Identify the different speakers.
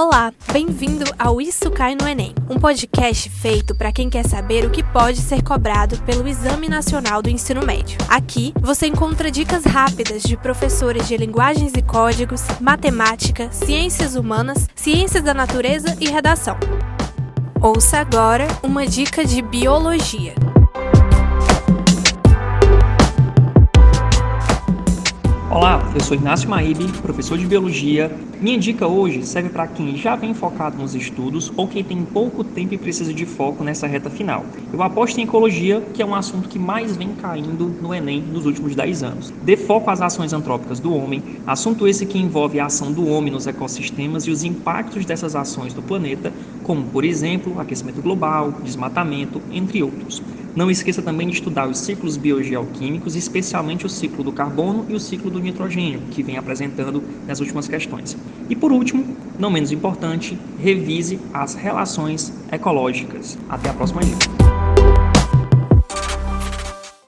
Speaker 1: Olá, bem-vindo ao Isso Cai no Enem, um podcast feito para quem quer saber o que pode ser cobrado pelo Exame Nacional do Ensino Médio. Aqui você encontra dicas rápidas de professores de linguagens e códigos, matemática, ciências humanas, ciências da natureza e redação. Ouça agora uma dica de biologia.
Speaker 2: Olá, eu sou Inácio Maíbe, professor de Biologia. Minha dica hoje serve para quem já vem focado nos estudos ou quem tem pouco tempo e precisa de foco nessa reta final. Eu aposto em ecologia, que é um assunto que mais vem caindo no Enem nos últimos 10 anos. Dê foco às ações antrópicas do homem, assunto esse que envolve a ação do homem nos ecossistemas e os impactos dessas ações no planeta, como, por exemplo, aquecimento global, desmatamento, entre outros. Não esqueça também de estudar os ciclos biogeoquímicos, especialmente o ciclo do carbono e o ciclo do nitrogênio, que vem apresentando nas últimas questões. E por último, não menos importante, revise as relações ecológicas. Até a próxima dica.